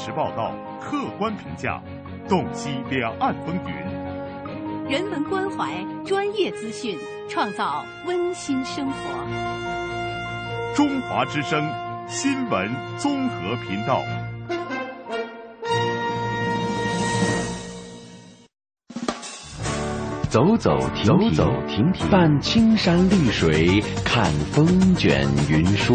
真实报道，客观评价，洞悉两岸风云，人文关怀，专业资讯，创造温馨生活。中华之声新闻综合频道。走走停停，走走停停，伴青山绿水，看风卷云舒。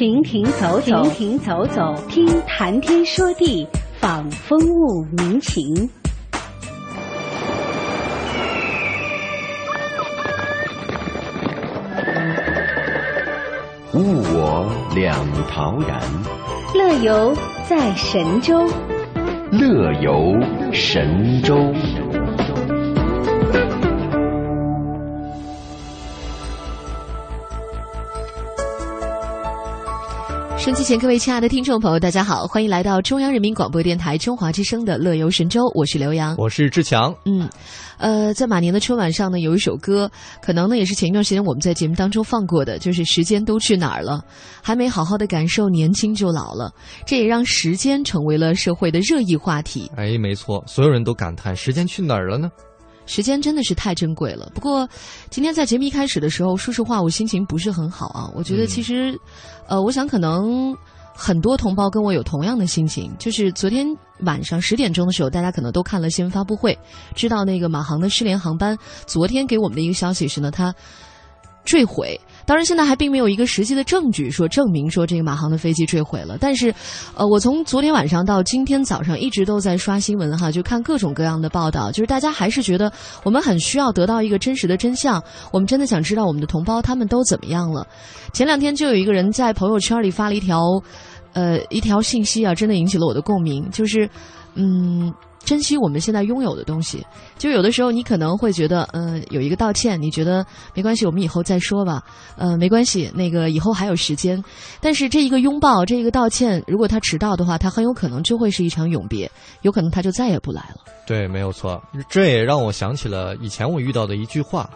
停停走走，停停走走，听谈天说地，访风物民情。物我两陶然，乐游在神州。乐游神州。收机前，各位亲爱的听众朋友，大家好，欢迎来到中央人民广播电台中华之声的《乐游神州》，我是刘洋，我是志强。嗯，呃，在马年的春晚上呢，有一首歌，可能呢也是前一段时间我们在节目当中放过的，就是“时间都去哪儿了”，还没好好的感受年轻就老了，这也让时间成为了社会的热议话题。哎，没错，所有人都感叹时间去哪儿了呢？时间真的是太珍贵了。不过，今天在节目一开始的时候，说实话，我心情不是很好啊。我觉得其实，呃，我想可能很多同胞跟我有同样的心情。就是昨天晚上十点钟的时候，大家可能都看了新闻发布会，知道那个马航的失联航班。昨天给我们的一个消息是呢，它坠毁。当然，现在还并没有一个实际的证据说证明说这个马航的飞机坠毁了。但是，呃，我从昨天晚上到今天早上一直都在刷新闻哈，就看各种各样的报道，就是大家还是觉得我们很需要得到一个真实的真相。我们真的想知道我们的同胞他们都怎么样了。前两天就有一个人在朋友圈里发了一条，呃，一条信息啊，真的引起了我的共鸣，就是，嗯。珍惜我们现在拥有的东西，就有的时候你可能会觉得，嗯，有一个道歉，你觉得没关系，我们以后再说吧，呃，没关系，那个以后还有时间。但是这一个拥抱，这一个道歉，如果他迟到的话，他很有可能就会是一场永别，有可能他就再也不来了。对，没有错，这也让我想起了以前我遇到的一句话，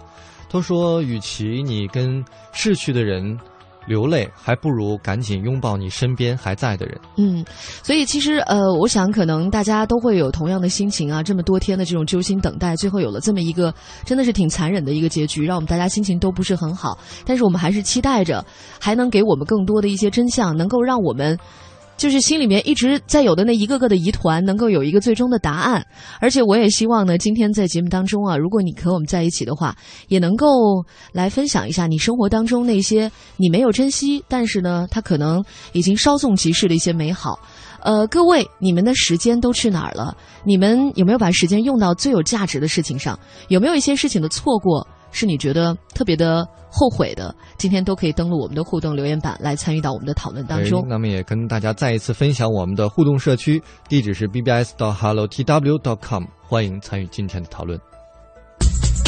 他说，与其你跟逝去的人。流泪，还不如赶紧拥抱你身边还在的人。嗯，所以其实呃，我想可能大家都会有同样的心情啊。这么多天的这种揪心等待，最后有了这么一个真的是挺残忍的一个结局，让我们大家心情都不是很好。但是我们还是期待着，还能给我们更多的一些真相，能够让我们。就是心里面一直在有的那一个个的疑团，能够有一个最终的答案。而且我也希望呢，今天在节目当中啊，如果你和我们在一起的话，也能够来分享一下你生活当中那些你没有珍惜，但是呢，它可能已经稍纵即逝的一些美好。呃，各位，你们的时间都去哪儿了？你们有没有把时间用到最有价值的事情上？有没有一些事情的错过？是你觉得特别的后悔的，今天都可以登录我们的互动留言板来参与到我们的讨论当中。那么也跟大家再一次分享我们的互动社区，地址是 bbs 到 hellotw.com，欢迎参与今天的讨论。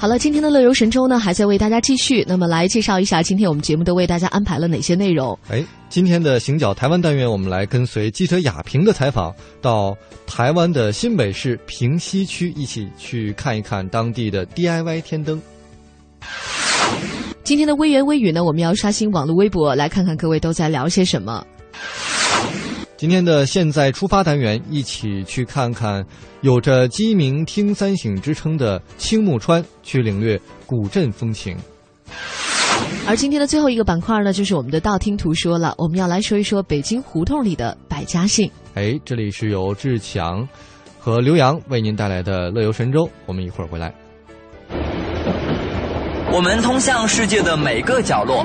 好了，今天的乐游神州呢，还在为大家继续。那么，来介绍一下今天我们节目都为大家安排了哪些内容？哎，今天的行脚台湾单元，我们来跟随记者雅平的采访，到台湾的新北市平西区，一起去看一看当地的 DIY 天灯。今天的微言微语呢，我们要刷新网络微博，来看看各位都在聊些什么。今天的现在出发单元，一起去看看有着“鸡鸣听三省”之称的青木川，去领略古镇风情。而今天的最后一个板块呢，就是我们的道听途说了。我们要来说一说北京胡同里的百家姓。哎，这里是由志强和刘洋为您带来的乐游神州。我们一会儿回来。我们通向世界的每个角落，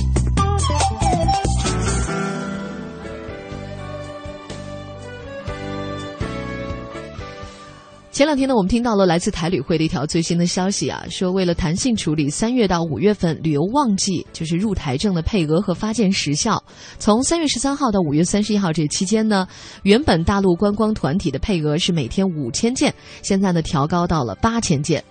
前两天呢，我们听到了来自台旅会的一条最新的消息啊，说为了弹性处理三月到五月份旅游旺季，就是入台证的配额和发件时效，从三月十三号到五月三十一号这期间呢，原本大陆观光团体的配额是每天五千件，现在呢调高到了八千件。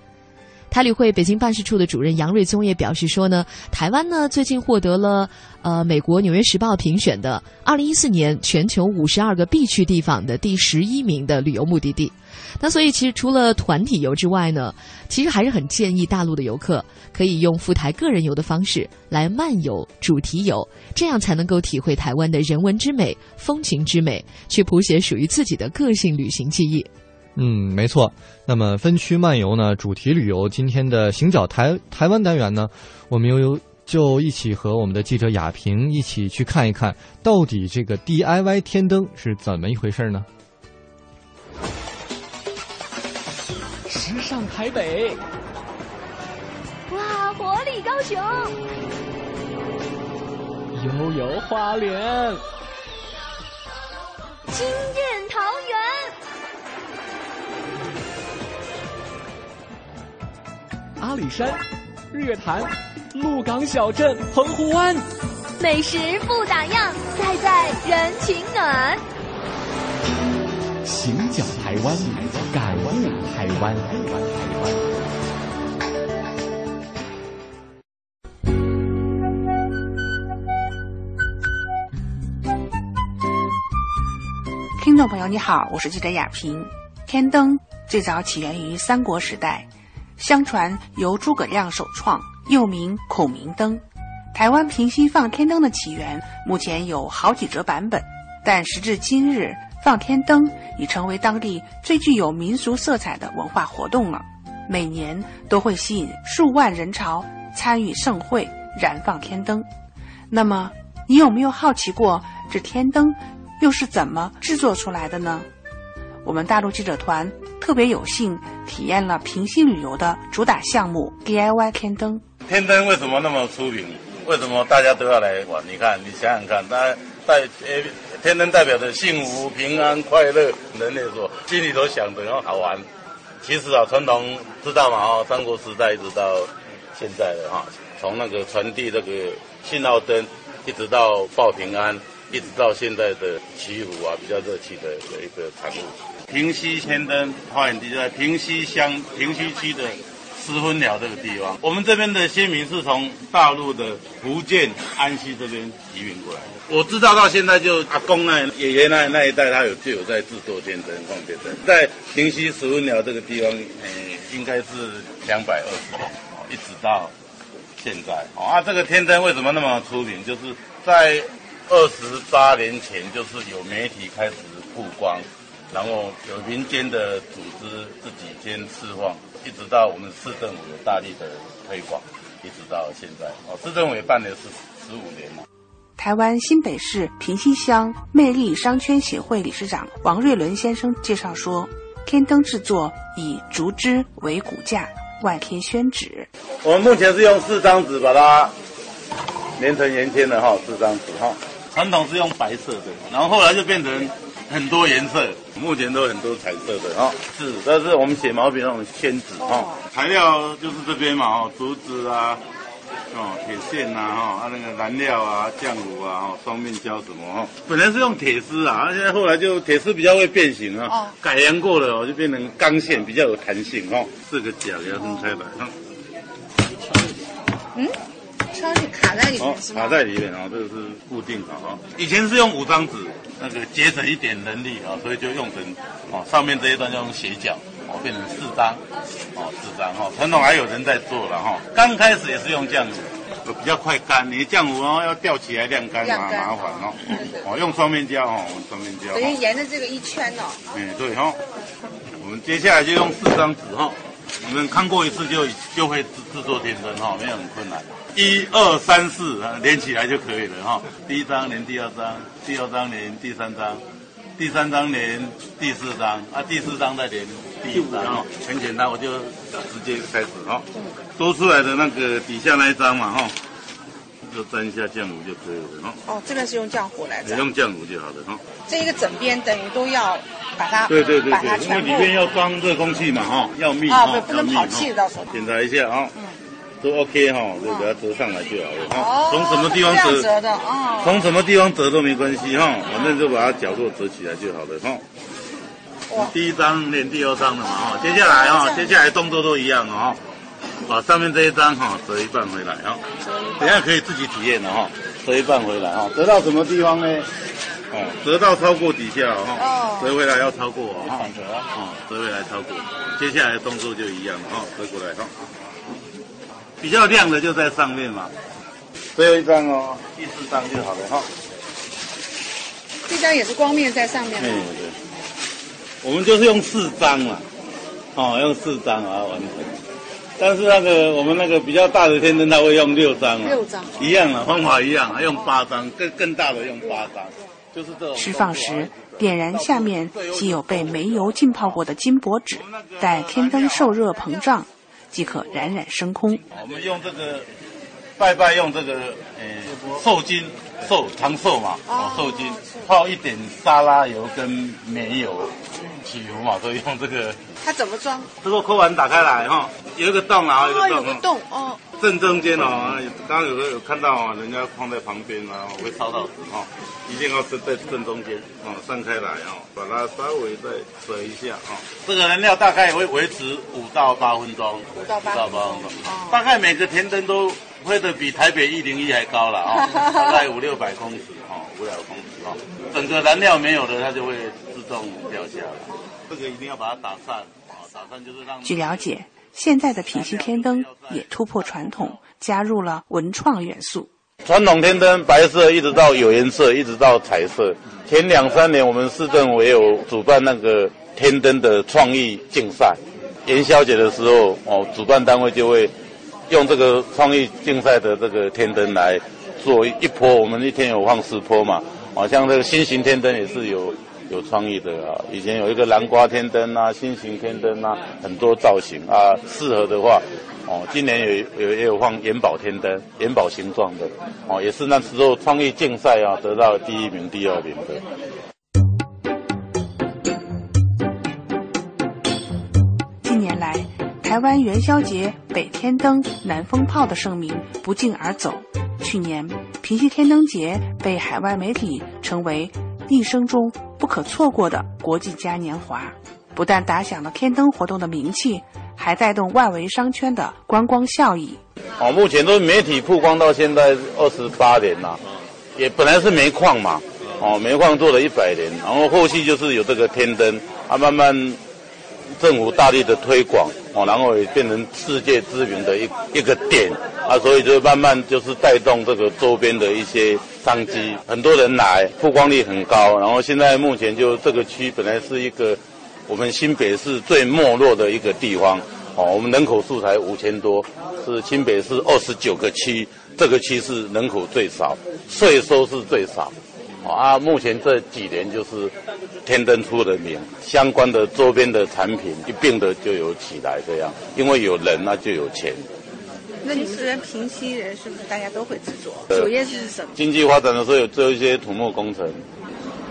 台旅会北京办事处的主任杨瑞宗也表示说呢，台湾呢最近获得了呃美国《纽约时报》评选的二零一四年全球五十二个必去地方的第十一名的旅游目的地。那所以其实除了团体游之外呢，其实还是很建议大陆的游客可以用赴台个人游的方式来漫游、主题游，这样才能够体会台湾的人文之美、风情之美，去谱写属于自己的个性旅行记忆。嗯，没错。那么分区漫游呢？主题旅游今天的行脚台台湾单元呢，我们又就一起和我们的记者雅萍一起去看一看到底这个 DIY 天灯是怎么一回事呢？时尚台北，哇，活力高雄，悠游花莲，惊艳桃园。阿里山、日月潭、鹿港小镇、澎湖湾，美食不打烊，在在人情暖。行脚台湾，感悟台湾。听众朋友，你好，我是记者亚平。天灯最早起源于三国时代。相传由诸葛亮首创，又名孔明灯。台湾平西放天灯的起源，目前有好几则版本。但时至今日，放天灯已成为当地最具有民俗色彩的文化活动了。每年都会吸引数万人潮参与盛会，燃放天灯。那么，你有没有好奇过，这天灯又是怎么制作出来的呢？我们大陆记者团特别有幸体验了平西旅游的主打项目 DIY 天灯。天灯为什么那么出名？为什么大家都要来玩？你看，你想想看，它代呃天灯代表着幸福、平安、快乐，人类说心里头想的要好玩。其实啊，传统知道嘛？哦，三国时代一直到现在的哈，从那个传递这个信号灯，一直到报平安。一直到现在的祈福啊，比较热气的的一个产物。平西天灯花园地在平西乡平西区的石分寮这个地方。我们这边的先民是从大陆的福建安溪这边移民过来的。我知道到现在就阿公那爷爷那那一代，他有就有在制作天灯放天灯，在平西石分寮这个地方，诶，应该是两百二十年，一直到现在。啊，这个天灯为什么那么出名？就是在二十八年前，就是有媒体开始曝光，然后有民间的组织自己先释放，一直到我们市政府有大力的推广，一直到现在。哦，市政府也办了十十五年了。台湾新北市平溪乡魅力商圈协会理事长王瑞伦先生介绍说，天灯制作以竹枝为骨架，外贴宣纸。我们目前是用四张纸把它连成圆圈的哈，四张纸哈。传统是用白色的，然后后来就变成很多颜色，目前都很多彩色的哈。是，这是我们写毛笔那种宣纸哈。材料就是这边嘛哦，竹子啊，哦铁线呐哈，啊那个燃料啊，浆糊啊，哦双面胶什么哈。本来是用铁丝啊，现在后来就铁丝比较会变形啊，改良过了哦，就变成钢线，比较有弹性哈。四个角给它分开来哈。嗯。卡在里面卡在里面啊，这个是固定的哈。以前是用五张纸，那个节省一点人力啊，所以就用成哦，上面这一段就用斜角哦，变成四张哦，四张哈。传统还有人在做了哈，刚开始也是用这样子，比较快干。你浆糊哦要吊起来晾干嘛麻烦哦。哦，用双面胶哦，双面胶。等于沿着这个一圈哦。嗯，对哈。我们接下来就用四张纸哈，你们看过一次就就会制制作天灯哈，没有很困难。一二三四连起来就可以了哈。第一张连第二张，第二张连第三张，第三张连第四张，啊，第四张再连第五张哦，很简单，我就直接开始哈。多出来的那个底下那一张嘛哈。就沾一下浆糊就可以了哈。哦，这个是用浆糊来的。用浆糊就好了哈。这一个整边等于都要把它，对对对对，因为里面要装热空气嘛哈，要密啊，不能跑气到时候。检查一下啊，嗯，都 OK 哈，就给它折上来就好了哈。哦，从什么地方折？折的哦。从什么地方折都没关系哈，反正就把它角落折起来就好了哈。第一张连第二张的嘛哈，接下来哈，接下来动作都一样哦。把上面这一张哈折一半回来哈，等下可以自己体验的哈，折一半回来哈，折到什么地方呢？哦，折到超过底下哈，折回来要超过哦，反折啊，折回来超过，接下来的动作就一样哈，折过来哈，比较亮的就在上面嘛，最后一张哦，第四张就好了哈，这张也是光面在上面吗？对对，我们就是用四张嘛，哦，用四张啊完成。但是那个我们那个比较大的天灯，它会用六张，六张。一样的方法一样，用八张，更更大的用八张，就是这种。释放时，点燃下面既有被煤油浸泡过的金箔纸，待天灯受热膨胀，即可冉冉升空。我们用这个拜拜用这个呃寿金寿长寿嘛，哦寿金泡一点沙拉油跟煤油起油嘛，所以用这个。它怎么装？这个扣环打开来哈，有一个洞啊，有一个洞哦。正中间哦，刚刚有个有看到啊，人家放在旁边啊，会烧到哦。一定要是在正中间哦，散开来哦，把它稍微再折一下哦。这个燃料大概会维持五到八分钟，五到八分钟。哦。大概每个甜灯都飞的比台北一零一还高了啊，大概五六百公尺哦，五六百公尺哦。整个燃料没有了，它就会自动掉下来。这个一定要把它打散啊，打散就是让。据了解，现在的品系天灯也突破传统，加入了文创元素。传统天灯白色一直到有颜色，一直到彩色。前两三年我们市政府有主办那个天灯的创意竞赛，元宵节的时候哦，主办单位就会用这个创意竞赛的这个天灯来做一波。我们一天有放四波嘛，好像这个新型天灯也是有。有创意的啊，以前有一个南瓜天灯啊，新型天灯啊，很多造型啊，适合的话，哦，今年有有也有放元宝天灯，元宝形状的，哦，也是那时候创意竞赛啊，得到第一名、第二名的。台湾元宵节北天灯、南风炮的盛名不胫而走。去年，平溪天灯节被海外媒体称为一生中。不可错过的国际嘉年华，不但打响了天灯活动的名气，还带动外围商圈的观光效益。哦，目前都媒体曝光到现在二十八年了，也本来是煤矿嘛，哦，煤矿做了一百年，然后后续就是有这个天灯，啊，慢慢政府大力的推广，哦，然后也变成世界知名的一一个点，啊，所以就慢慢就是带动这个周边的一些。商机，很多人来，曝光率很高。然后现在目前就这个区本来是一个我们新北市最没落的一个地方，哦，我们人口数才五千多，是新北市二十九个区，这个区是人口最少，税收是最少。啊，目前这几年就是天灯出的名，相关的周边的产品一并的就有起来这样，因为有人那就有钱。那你们这边平溪人是不是大家都会制作？主业是什么？经济发展的时候有做一些土木工程，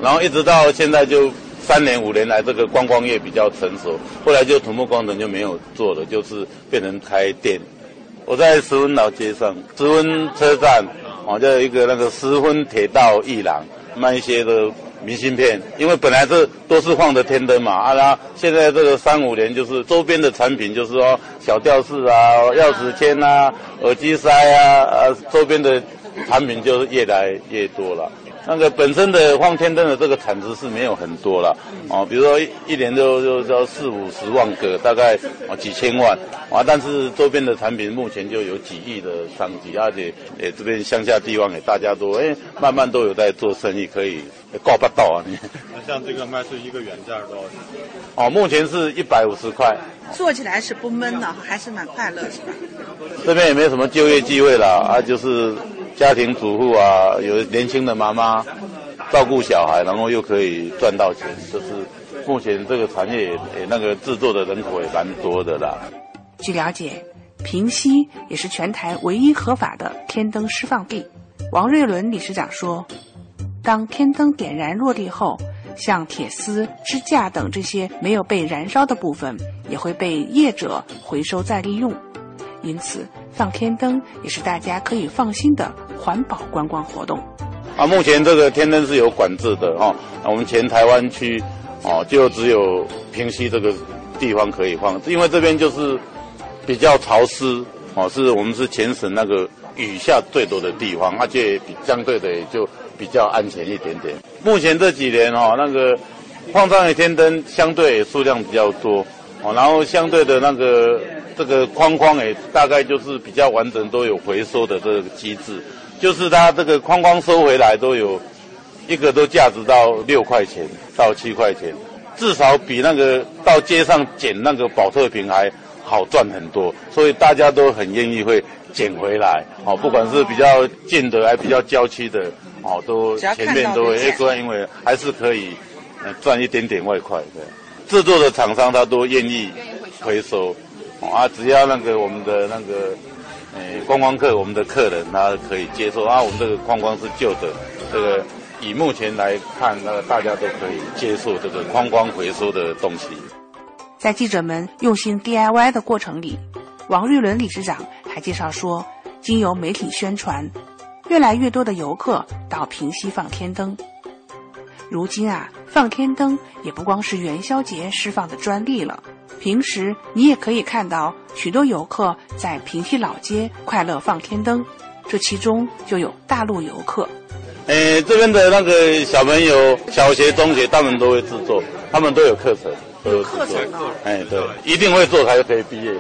然后一直到现在就三年五年来这个观光业比较成熟，后来就土木工程就没有做了，就是变成开店。我在石温老街上，石温车站，哦，就一个那个石温铁道艺廊卖一些的。明信片，因为本来这都是放的天灯嘛，啊，然后现在这个三五年就是周边的产品，就是说小吊饰啊、钥匙圈啊、耳机塞啊，呃，周边的产品就是越来越多了。那个本身的放天灯的这个产值是没有很多了，哦，比如说一一年就就就四五十万个，大概啊几千万啊，但是周边的产品目前就有几亿的商机，而且诶这边乡下地方也大家都诶慢慢都有在做生意，可以挂不到啊你。那像这个卖出一个原价多少钱？哦，目前是一百五十块。做起来是不闷的，还是蛮快乐，是吧？这边也没有什么就业机会了，啊，就是家庭主妇啊，有年轻的妈妈照顾小孩，然后又可以赚到钱，就是目前这个产业也那个制作的人口也蛮多的啦。据了解，平溪也是全台唯一合法的天灯释放地。王瑞伦理事长说，当天灯点燃落地后，像铁丝、支架等这些没有被燃烧的部分，也会被业者回收再利用。因此，放天灯也是大家可以放心的环保观光活动。啊，目前这个天灯是有管制的哈。我们全台湾区哦，就只有平溪这个地方可以放，因为这边就是比较潮湿哦，是我们是全省那个雨下最多的地方，而且比相对的也就比较安全一点点。目前这几年哦，那个放上的天灯相对数量比较多哦，然后相对的那个。这个框框也，大概就是比较完整，都有回收的这个机制，就是它这个框框收回来都有一个都价值到六块钱到七块钱，至少比那个到街上捡那个保特瓶还好赚很多，所以大家都很愿意会捡回来，哦，不管是比较近的还比较郊区的，哦，都前面都会诶，因为还是可以赚一点点外快的，制作的厂商他都愿意回收。啊，只要那个我们的那个，诶，观光客，我们的客人他可以接受啊，我们这个框框是旧的，这个以目前来看，那个大家都可以接受这个框框回收的东西。在记者们用心 DIY 的过程里，王玉伦理事长还介绍说，经由媒体宣传，越来越多的游客到平西放天灯。如今啊，放天灯也不光是元宵节释放的专利了。平时你也可以看到许多游客在平溪老街快乐放天灯，这其中就有大陆游客。呃，这边的那个小朋友，小学、中学，他们都会制作，他们都有课程，都有课程啊。哎，对，一定会做才可以毕业。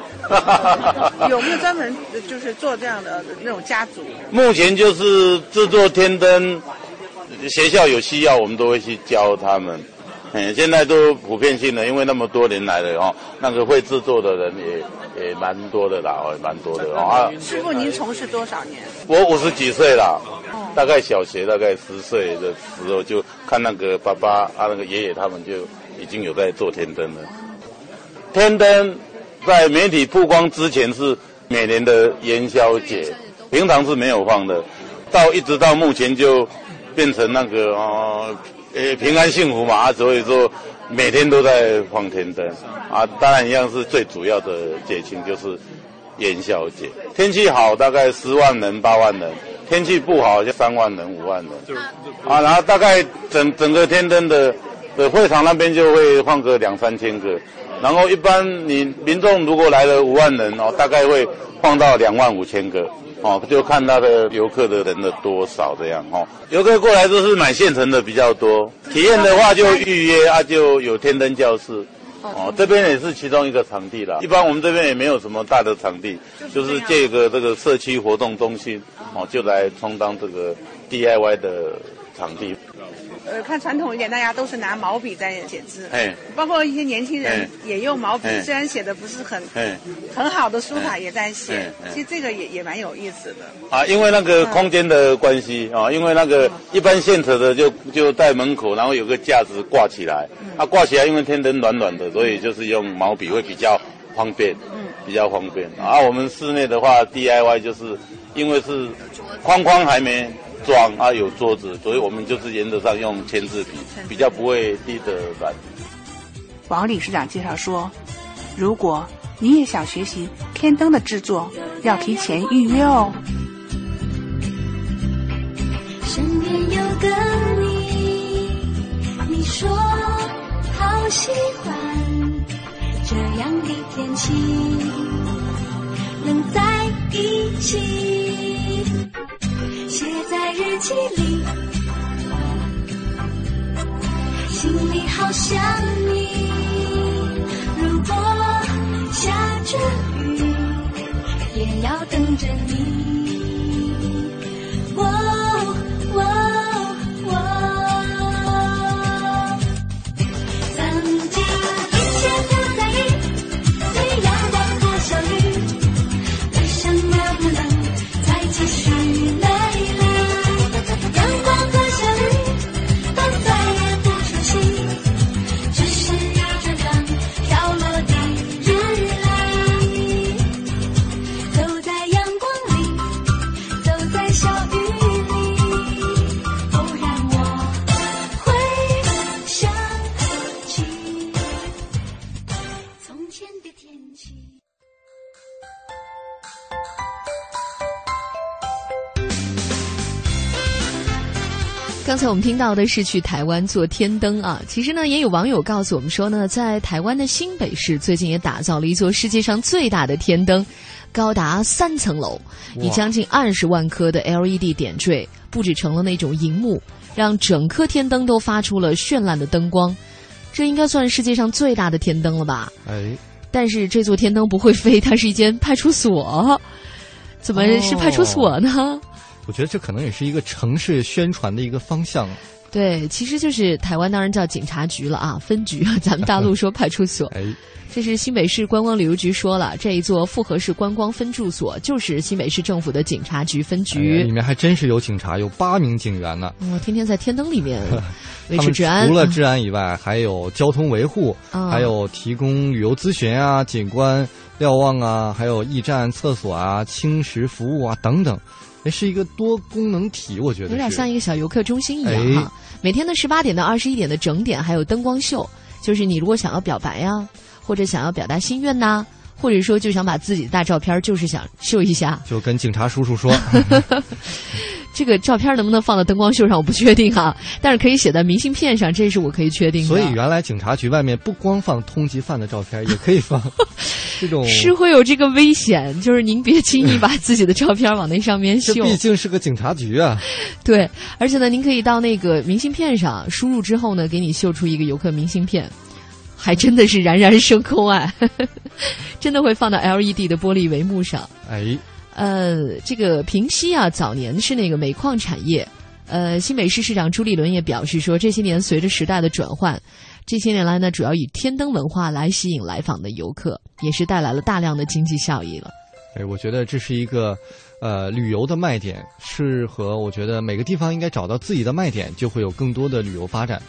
有没有专门就是做这样的那种家族？目前就是制作天灯，学校有需要，我们都会去教他们。嗯，现在都普遍性的，因为那么多年来了哦，那个会制作的人也也蛮多的啦，哦，蛮多的哦。师傅，您从事多少年？我五十几岁了，大概小学大概十岁的时候就看那个爸爸啊，那个爷爷他们就已经有在做天灯了。天灯在媒体曝光之前是每年的元宵节，平常是没有放的，到一直到目前就变成那个哦。呃，平安幸福嘛，啊所以说每天都在放天灯啊。当然一样是最主要的节庆就是元宵节。天气好大概十万人八万人，天气不好就三万人五万人。啊，然后大概整整个天灯的的会场那边就会放个两三千个，然后一般你民众如果来了五万人哦，大概会放到两万五千个。哦，就看他的游客的人的多少这样哦。游客过来都是买现成的比较多，体验的话就预约啊，就有天灯教室。哦，这边也是其中一个场地啦。一般我们这边也没有什么大的场地，就是借一个这个社区活动中心，哦，就来充当这个 DIY 的场地。呃，看传统一点，大家都是拿毛笔在写字，哎，包括一些年轻人也用毛笔，虽然写的不是很很好的书法，也在写。其实这个也也蛮有意思的。啊，因为那个空间的关系啊，因为那个一般现成的就就在门口，然后有个架子挂起来，啊挂起来，因为天灯暖暖的，所以就是用毛笔会比较方便，嗯，比较方便。啊，我们室内的话，DIY 就是因为是框框还没。装啊有桌子，所以我们就是原则上用签字笔，比较不会滴的软。王理事长介绍说，如果你也想学习天灯的制作，要提前预约哦。身边有个你，你说好喜欢这样的天气，能在一起。写在日记里心里好想你如果下着雨也要等着你刚才我们听到的是去台湾做天灯啊，其实呢，也有网友告诉我们说呢，在台湾的新北市最近也打造了一座世界上最大的天灯，高达三层楼，以将近二十万颗的 LED 点缀，布置成了那种荧幕，让整颗天灯都发出了绚烂的灯光。这应该算世界上最大的天灯了吧？哎，但是这座天灯不会飞，它是一间派出所。怎么是派出所呢？我觉得这可能也是一个城市宣传的一个方向。对，其实就是台湾当然叫警察局了啊，分局，咱们大陆说派出所。哎，这是新北市观光旅游局说了，这一座复合式观光分驻所就是新北市政府的警察局分局。哎、里面还真是有警察，有八名警员呢。我、哦、天天在天灯里面 维持治安。除了治安以外，还有交通维护，嗯、还有提供旅游咨询啊、景观瞭望啊，还有驿站厕所啊、轻食服务啊等等。哎，是一个多功能体，我觉得有点像一个小游客中心一样哈。哎、每天的十八点到二十一点的整点还有灯光秀，就是你如果想要表白呀、啊，或者想要表达心愿呐、啊，或者说就想把自己的大照片，就是想秀一下，就跟警察叔叔说。这个照片能不能放到灯光秀上，我不确定哈，但是可以写在明信片上，这是我可以确定的。所以原来警察局外面不光放通缉犯的照片，也可以放 这种。是会有这个危险，就是您别轻易把自己的照片往那上面秀。这毕竟是个警察局啊。对，而且呢，您可以到那个明信片上输入之后呢，给你秀出一个游客明信片，还真的是冉冉升空啊，真的会放到 LED 的玻璃帷幕上。哎。呃，这个平西啊，早年是那个煤矿产业。呃，新北市市长朱立伦也表示说，这些年随着时代的转换，这些年来呢，主要以天灯文化来吸引来访的游客，也是带来了大量的经济效益了。哎，我觉得这是一个呃旅游的卖点，适合我觉得每个地方应该找到自己的卖点，就会有更多的旅游发展。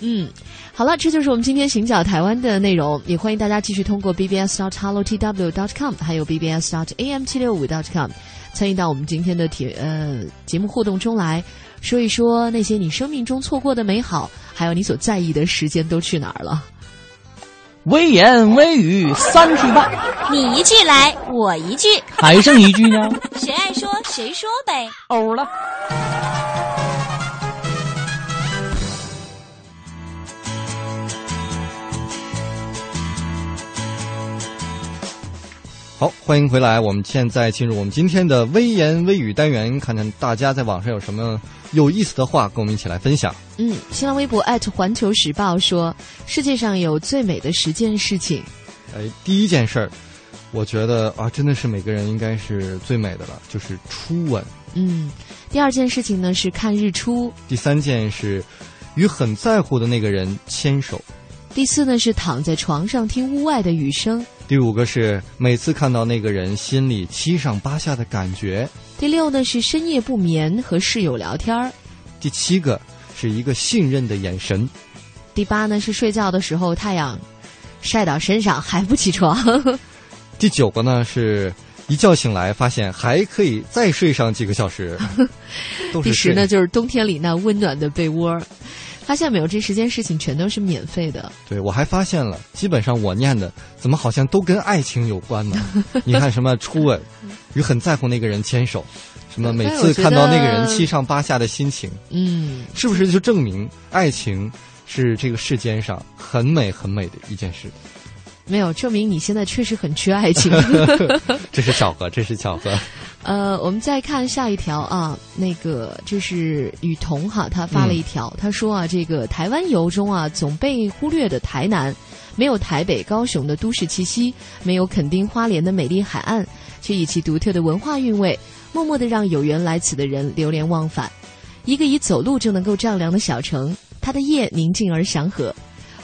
嗯，好了，这就是我们今天行脚台湾的内容。也欢迎大家继续通过 bbs dot hello tw dot com，还有 bbs dot am 七六五 dot com 参与到我们今天的铁呃节目互动中来，说一说那些你生命中错过的美好，还有你所在意的时间都去哪儿了。微言微语三句半，你一句来，我一句，还剩一句呢？谁爱说谁说呗。欧了。好，欢迎回来。我们现在进入我们今天的微言微语单元，看看大家在网上有什么有意思的话，跟我们一起来分享。嗯，新浪微博环球时报说，世界上有最美的十件事情。哎，第一件事儿，我觉得啊，真的是每个人应该是最美的了，就是初吻。嗯，第二件事情呢是看日出。第三件是与很在乎的那个人牵手。第四呢是躺在床上听屋外的雨声。第五个是每次看到那个人心里七上八下的感觉。第六呢是深夜不眠和室友聊天儿。第七个是一个信任的眼神。第八呢是睡觉的时候太阳晒到身上还不起床。第九个呢是一觉醒来发现还可以再睡上几个小时。第十呢就是冬天里那温暖的被窝。发现没有，这十件事情全都是免费的。对，我还发现了，基本上我念的怎么好像都跟爱情有关呢？你看什么初吻，与很在乎那个人牵手，什么每次看到那个人七上八下的心情，嗯，是不是就证明爱情是这个世间上很美很美的一件事？没有，证明你现在确实很缺爱情。这是巧合，这是巧合。呃，我们再看下一条啊，那个就是雨桐哈，他发了一条，他说啊，这个台湾游中啊，总被忽略的台南，没有台北、高雄的都市气息，没有垦丁、花莲的美丽海岸，却以其独特的文化韵味，默默的让有缘来此的人流连忘返。一个以走路就能够丈量的小城，它的夜宁静而祥和。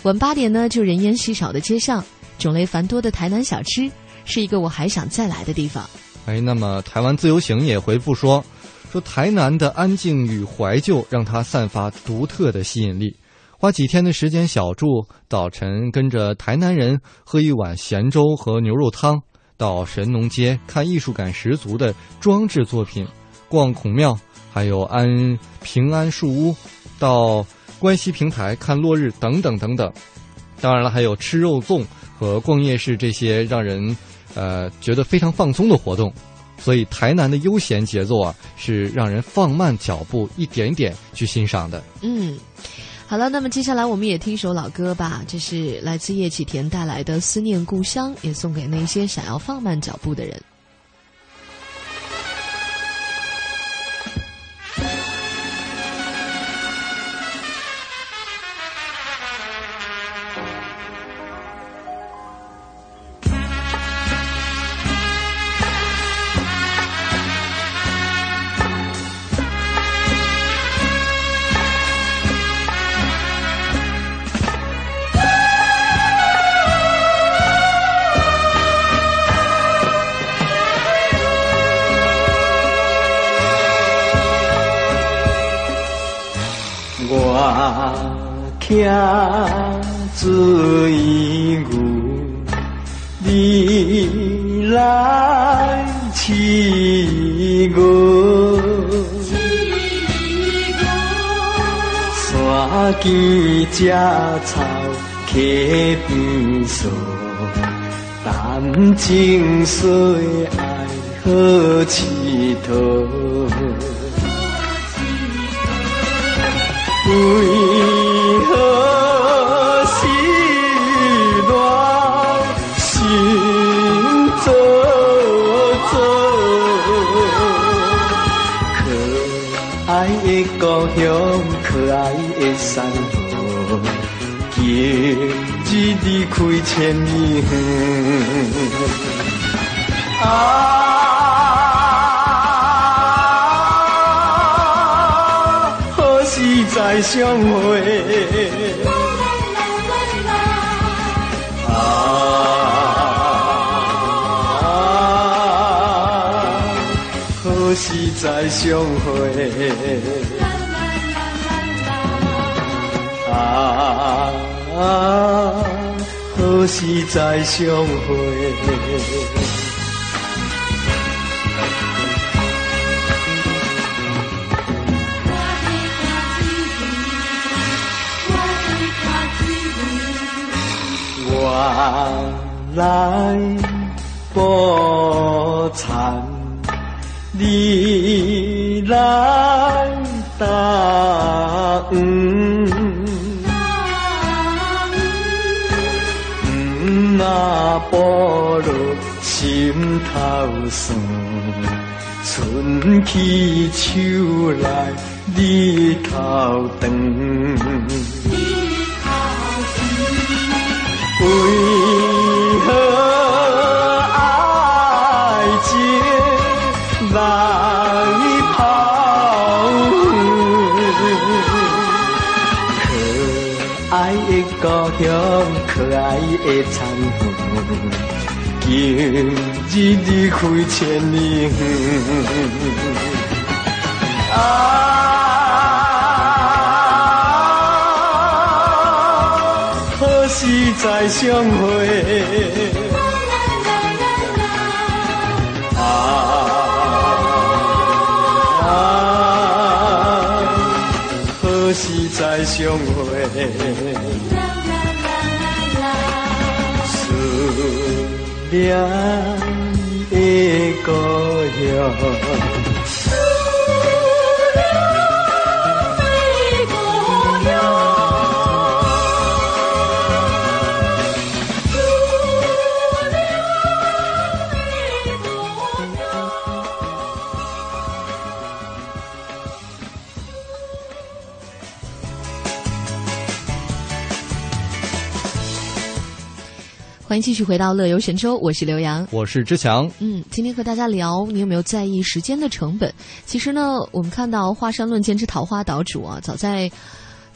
晚八点呢，就人烟稀少的街上，种类繁多的台南小吃，是一个我还想再来的地方。哎，那么台湾自由行也回复说，说台南的安静与怀旧让它散发独特的吸引力。花几天的时间小住，早晨跟着台南人喝一碗咸粥和牛肉汤，到神农街看艺术感十足的装置作品，逛孔庙，还有安平安树屋，到关西平台看落日等等等等。当然了，还有吃肉粽和逛夜市这些让人。呃，觉得非常放松的活动，所以台南的悠闲节奏啊，是让人放慢脚步，一点点去欣赏的。嗯，好了，那么接下来我们也听一首老歌吧，这是来自叶启田带来的《思念故乡》，也送给那些想要放慢脚步的人。山间食草，溪边坐，谈情说爱好佚佗。离开千里远。啊！再相会，啊，何时再相会？啊，何时再相会？我来补偿，你来答步落心头酸，春去秋来日头长。日离开千里远。啊。再相会，的故乡。欢迎继续回到乐游神州，我是刘洋，我是志强。嗯，今天和大家聊，你有没有在意时间的成本？其实呢，我们看到华山论剑之桃花岛主啊，早在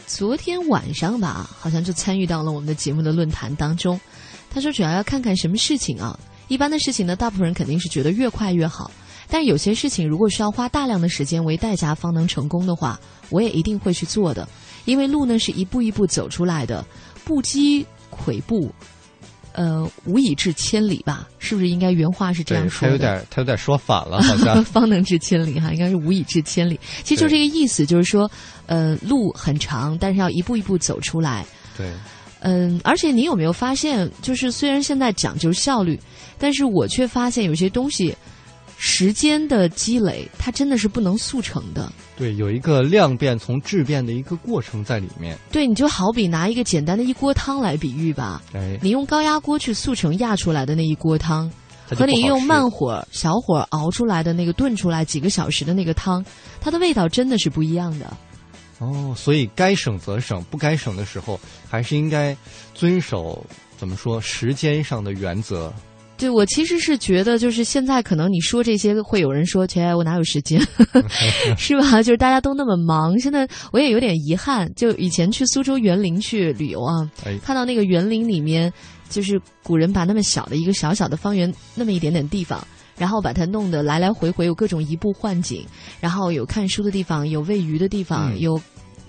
昨天晚上吧，好像就参与到了我们的节目的论坛当中。他说，主要要看看什么事情啊。一般的事情呢，大部分人肯定是觉得越快越好，但有些事情如果需要花大量的时间为代价方能成功的话，我也一定会去做的，因为路呢是一步一步走出来的，不积跬步。呃，无以至千里吧？是不是应该原话是这样说的？他有点，他有点说反了，好像 方能至千里哈，应该是无以至千里。其实就这个意思，就是说，呃，路很长，但是要一步一步走出来。对。嗯，而且你有没有发现，就是虽然现在讲究效率，但是我却发现有些东西。时间的积累，它真的是不能速成的。对，有一个量变从质变的一个过程在里面。对，你就好比拿一个简单的一锅汤来比喻吧。哎，你用高压锅去速成压出来的那一锅汤，和你用慢火、小火熬出来的那个炖出来几个小时的那个汤，它的味道真的是不一样的。哦，所以该省则省，不该省的时候，还是应该遵守怎么说时间上的原则。对，我其实是觉得，就是现在可能你说这些，会有人说：“切，我哪有时间？” 是吧？就是大家都那么忙。现在我也有点遗憾，就以前去苏州园林去旅游啊，看到那个园林里面，就是古人把那么小的一个小小的方圆，那么一点点地方，然后把它弄得来来回回有各种移步换景，然后有看书的地方，有喂鱼的地方，有。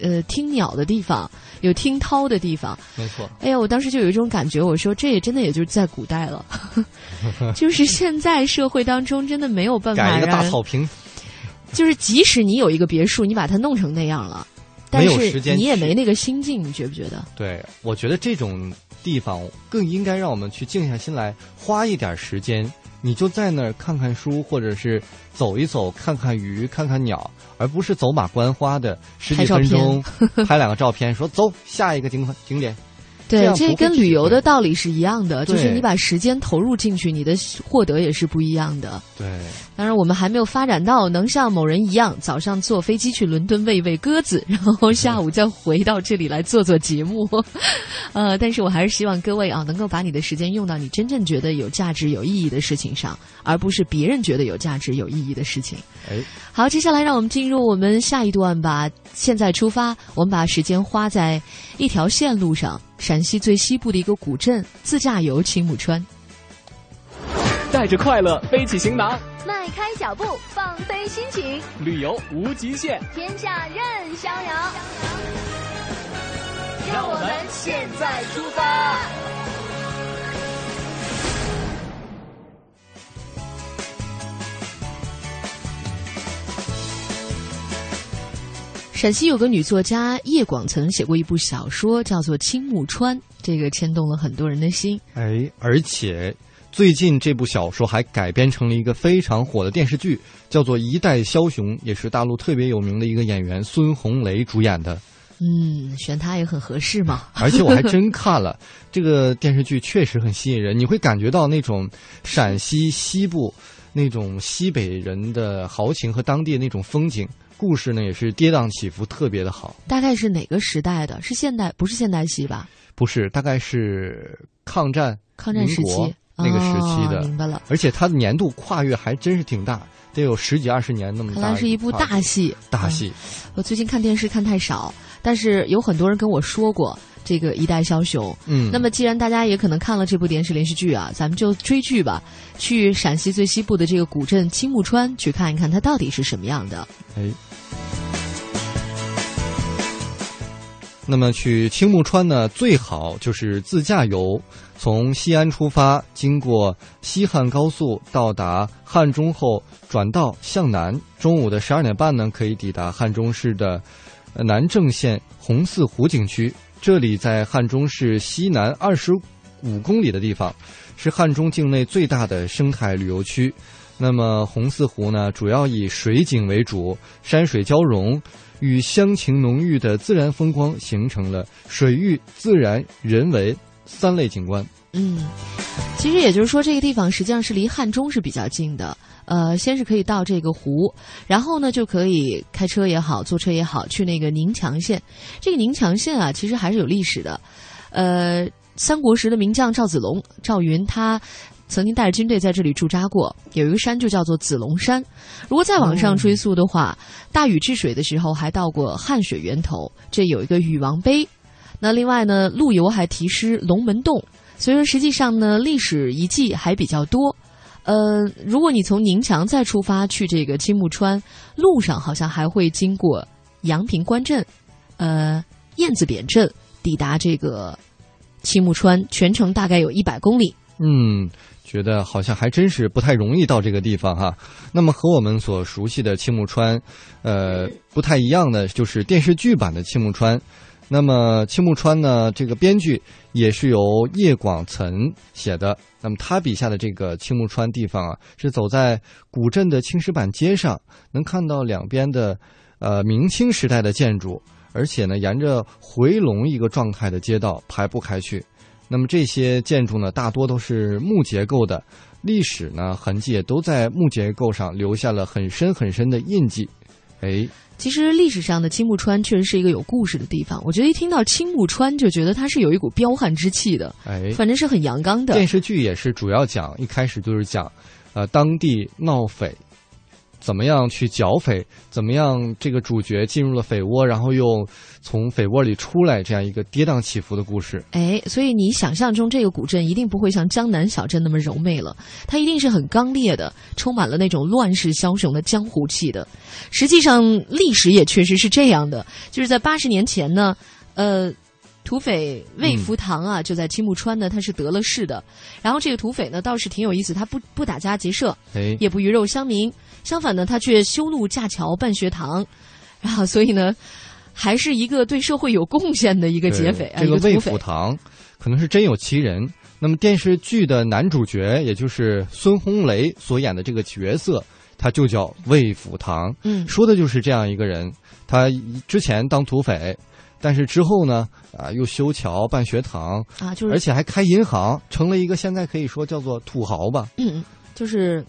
呃，听鸟的地方，有听涛的地方，没错。哎呀，我当时就有一种感觉，我说这也真的也就是在古代了，就是现在社会当中真的没有办法改一个大草坪，就是即使你有一个别墅，你把它弄成那样了，但是你也没那个心境，你觉不觉得？对，我觉得这种地方更应该让我们去静下心来，花一点时间。你就在那儿看看书，或者是走一走，看看鱼，看看鸟，而不是走马观花的十几分钟 拍两个照片，说走下一个景景点。对，这跟旅游的道理是一样的，就是你把时间投入进去，你的获得也是不一样的。对，当然我们还没有发展到能像某人一样，早上坐飞机去伦敦喂喂鸽子，然后下午再回到这里来做做节目。呃，但是我还是希望各位啊，能够把你的时间用到你真正觉得有价值、有意义的事情上，而不是别人觉得有价值、有意义的事情。哎，好，接下来让我们进入我们下一段吧。现在出发，我们把时间花在一条线路上。陕西最西部的一个古镇，自驾游青木川。带着快乐背起行囊，迈开脚步放飞心情，旅游无极限，天下任逍遥。让我们现在出发。陕西有个女作家叶广曾写过一部小说，叫做《青木川》，这个牵动了很多人的心。哎，而且最近这部小说还改编成了一个非常火的电视剧，叫做《一代枭雄》，也是大陆特别有名的一个演员孙红雷主演的。嗯，选他也很合适嘛。而且我还真看了这个电视剧，确实很吸引人，你会感觉到那种陕西西部那种西北人的豪情和当地那种风景。故事呢也是跌宕起伏，特别的好。大概是哪个时代的？是现代？不是现代戏吧？不是，大概是抗战、抗战时期那个时期的。明白了。而且它的年度跨越还真是挺大，得有十几二十年那么大。看来是一部大戏。大戏。我最近看电视看太少，但是有很多人跟我说过。这个一代枭雄，嗯，那么既然大家也可能看了这部电视连续剧啊，咱们就追剧吧，去陕西最西部的这个古镇青木川去看一看它到底是什么样的。哎，那么去青木川呢，最好就是自驾游，从西安出发，经过西汉高速到达汉中后转道向南，中午的十二点半呢，可以抵达汉中市的南郑县红四湖景区。这里在汉中市西南二十五公里的地方，是汉中境内最大的生态旅游区。那么红四湖呢，主要以水景为主，山水交融，与乡情浓郁的自然风光形成了水域、自然、人为三类景观。嗯，其实也就是说，这个地方实际上是离汉中是比较近的。呃，先是可以到这个湖，然后呢就可以开车也好，坐车也好，去那个宁强县。这个宁强县啊，其实还是有历史的。呃，三国时的名将赵子龙、赵云，他曾经带着军队在这里驻扎过，有一个山就叫做子龙山。如果再往上追溯的话，大禹治水的时候还到过汉水源头，这有一个禹王碑。那另外呢，陆游还题诗龙门洞，所以说实际上呢，历史遗迹还比较多。呃，如果你从宁强再出发去这个青木川，路上好像还会经过阳平关镇，呃，燕子扁镇，抵达这个青木川，全程大概有一百公里。嗯，觉得好像还真是不太容易到这个地方哈。那么和我们所熟悉的青木川，呃，不太一样的就是电视剧版的青木川。那么青木川呢，这个编剧也是由叶广岑写的。那么他笔下的这个青木川地方啊，是走在古镇的青石板街上，能看到两边的呃明清时代的建筑，而且呢，沿着回龙一个状态的街道排布开去。那么这些建筑呢，大多都是木结构的，历史呢痕迹也都在木结构上留下了很深很深的印记。哎，其实历史上的青木川确实是一个有故事的地方。我觉得一听到青木川，就觉得它是有一股彪悍之气的，哎，反正是很阳刚的。电视剧也是主要讲，一开始就是讲，呃，当地闹匪，怎么样去剿匪，怎么样这个主角进入了匪窝，然后又从匪窝里出来，这样一个跌宕起伏的故事。哎，所以你想象中这个古镇一定不会像江南小镇那么柔媚了，它一定是很刚烈的，充满了那种乱世枭雄的江湖气的。实际上，历史也确实是这样的，就是在八十年前呢，呃。土匪魏福堂啊，就在青木川呢，他是得了势的。然后这个土匪呢，倒是挺有意思，他不不打家劫舍，哎，也不鱼肉乡民，相反呢，他却修路架桥办学堂，然后所以呢，还是一个对社会有贡献的一个劫匪啊，这个魏一土匪福堂可能是真有其人。那么电视剧的男主角，也就是孙红雷所演的这个角色，他就叫魏福堂。嗯，说的就是这样一个人。他之前当土匪。但是之后呢，啊，又修桥、办学堂啊，就是而且还开银行，成了一个现在可以说叫做土豪吧。嗯，就是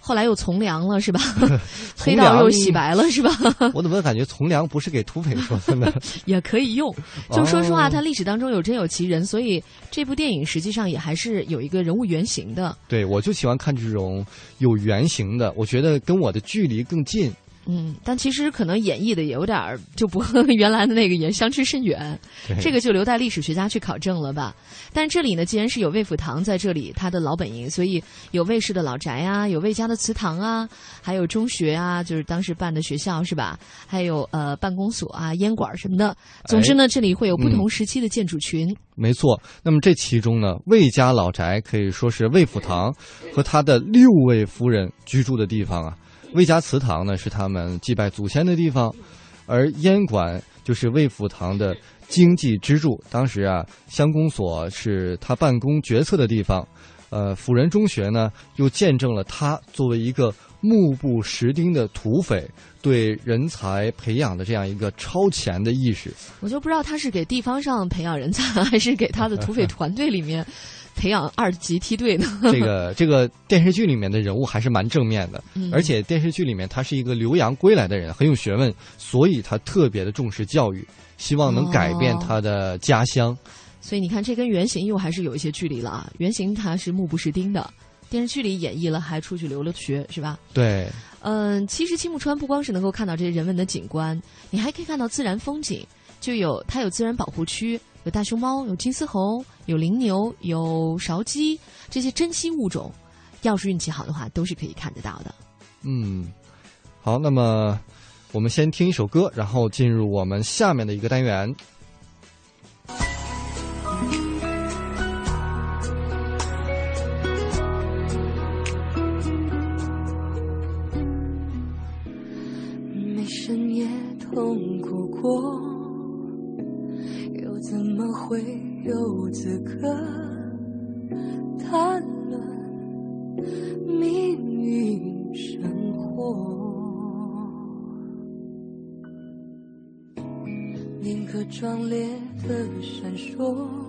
后来又从良了，是吧？黑道又洗白了，是吧？我怎么感觉从良不是给土匪说的呢？也可以用。就说实话，哦它历史当中有真有其人，所以这部电影实际上也还是有一个人物原型的。对，我就喜欢看这种有原型的，我觉得跟我的距离更近。嗯，但其实可能演绎的也有点儿就不和 原来的那个也相去甚远，这个就留待历史学家去考证了吧。但这里呢，既然是有魏府堂在这里，他的老本营，所以有魏氏的老宅啊，有魏家的祠堂啊，还有中学啊，就是当时办的学校是吧？还有呃办公所啊、烟馆什么的。总之呢，这里会有不同时期的建筑群。没错，那么这其中呢，魏家老宅可以说是魏府堂和他的六位夫人居住的地方啊。魏家祠堂呢是他们祭拜祖先的地方，而烟馆就是魏府堂的经济支柱。当时啊，乡公所是他办公决策的地方，呃，辅仁中学呢又见证了他作为一个目不识丁的土匪对人才培养的这样一个超前的意识。我就不知道他是给地方上培养人才，还是给他的土匪团队里面培养二级梯队呢？这个这个电视剧里面的人物还是蛮正面的，嗯而且电视剧里面他是一个留洋归来的人，很有学问，所以他特别的重视教育，希望能改变哦他的家乡。所以你看，这跟原型又还是有一些距离了啊。原型他是目不识丁的，电视剧里演绎了，还出去留了学，是吧？对，嗯，其实青木川不光是能够看到这些人文的景观，你还可以看到自然风景，就有它有自然保护区，有大熊猫，有金丝猴，有羚牛，有勺鸡这些珍稀物种，要是运气好的话，都是可以看得到的。嗯，好，那么我们先听一首歌，然后进入我们下面的一个单元。烈的闪烁，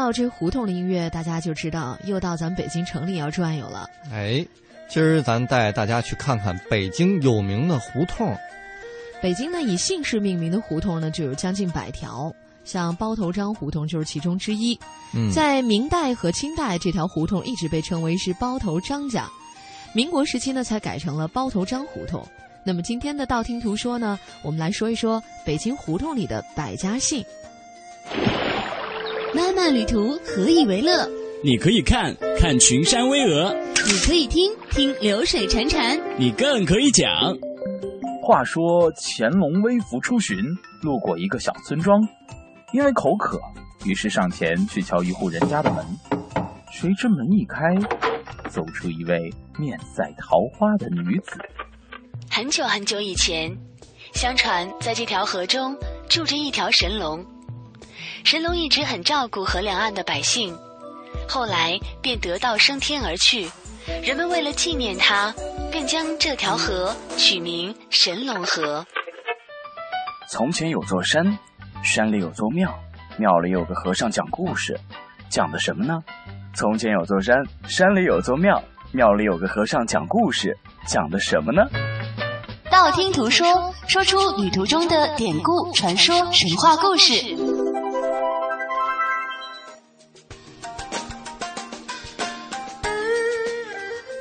到这胡同的音乐，大家就知道又到咱们北京城里要转悠了。哎，今儿咱带大家去看看北京有名的胡同。北京呢，以姓氏命名的胡同呢就有将近百条，像包头张胡同就是其中之一。嗯在明代和清代，这条胡同一直被称为是包头张家，民国时期呢才改成了包头张胡同。那么今天的道听途说呢，我们来说一说北京胡同里的百家姓。漫漫旅途，何以为乐？你可以看看群山巍峨，你可以听听流水潺潺，你更可以讲。话说乾隆微服出巡，路过一个小村庄，因为口渴，于是上前去敲一户人家的门。谁知门一开，走出一位面赛桃花的女子。很久很久以前，相传在这条河中住着一条神龙。神龙一直很照顾河两岸的百姓，后来便得道升天而去。人们为了纪念他，便将这条河取名神龙河。从前有座山，山里有座庙，庙里有个和尚讲故事，讲的什么呢？从前有座山，山里有座庙，庙里有个和尚讲故事，讲的什么呢？道听途说，说出旅途中的典故、传说、神话故事。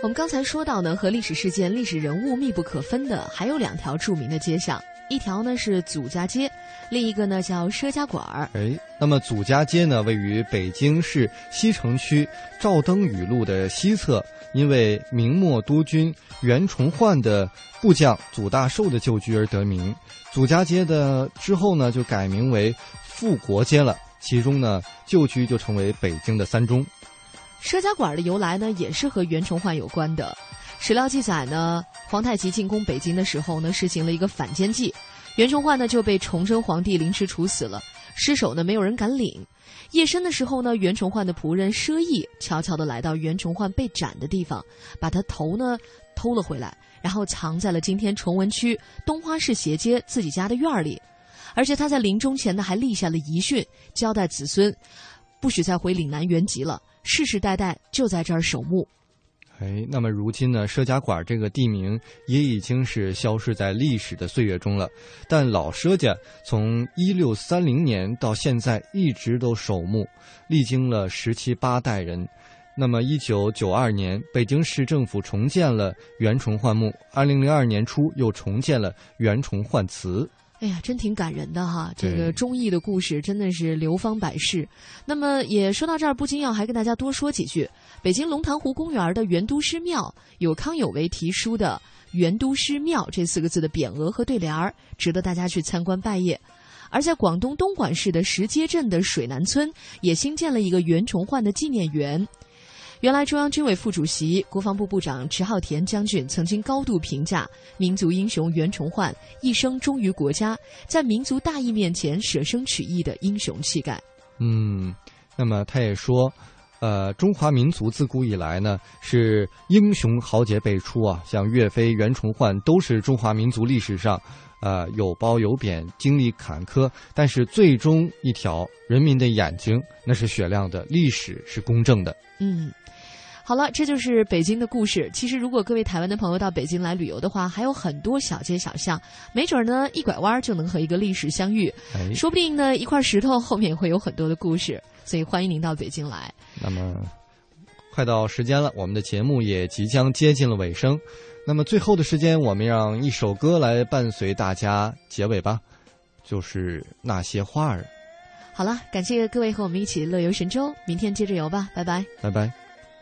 们刚才说到呢，和历史事件、历史人物密不可分的，还有两条著名的街巷，一条呢是祖家街，另一个呢叫佘家馆儿。哎，那么祖家街呢，位于北京市西城区赵登禹路的西侧，因为明末督军袁崇焕的部将祖大寿的旧居而得名。祖家街的之后呢，就改名为富国街了。其中呢，旧居就成为北京的三中。佘家馆的由来呢，也是和袁崇焕有关的。史料记载呢，皇太极进攻北京的时候呢，实行了一个反间计，袁崇焕呢就被崇祯皇帝临时处死了，尸首呢没有人敢领。夜深的时候呢，袁崇焕的仆人佘义悄悄地来到袁崇焕被斩的地方，把他头呢偷了回来，然后藏在了今天崇文区东花市斜街自己家的院里。而且他在临终前呢，还立下了遗训，交代子孙，不许再回岭南原籍了，世世代代就在这儿守墓。哎，那么如今呢，佘家馆这个地名也已经是消失在历史的岁月中了。但老佘家从一六三零年到现在一直都守墓，历经了十七八代人。那么一九九二年，北京市政府重建了袁崇焕墓，二零零二年初又重建了袁崇焕祠。哎呀，真挺感人的哈！这个忠义的故事真的是流芳百世。那么也说到这儿，不禁要还跟大家多说几句。北京龙潭湖公园的元都师庙有康有为题书的“元都师庙”这四个字的匾额和对联儿，值得大家去参观拜谒。而在广东东莞市的石碣镇的水南村，也新建了一个袁崇焕的纪念园。原来，中央军委副主席、国防部部长迟浩田将军曾经高度评价民族英雄袁崇焕一生忠于国家，在民族大义面前舍生取义的英雄气概。嗯，那么他也说，呃，中华民族自古以来呢是英雄豪杰辈出啊，像岳飞、袁崇焕都是中华民族历史上，呃，有褒有贬，经历坎坷，但是最终一条，人民的眼睛那是雪亮的，历史是公正的。嗯。好了，这就是北京的故事。其实，如果各位台湾的朋友到北京来旅游的话，还有很多小街小巷，没准呢一拐弯就能和一个历史相遇。哎，说不定呢一块石头后面会有很多的故事。所以欢迎您到北京来。那么，快到时间了，我们的节目也即将接近了尾声。那么最后的时间，我们让一首歌来伴随大家结尾吧，就是那些花儿。好了，感谢各位和我们一起乐游神州，明天接着游吧，拜拜，拜拜。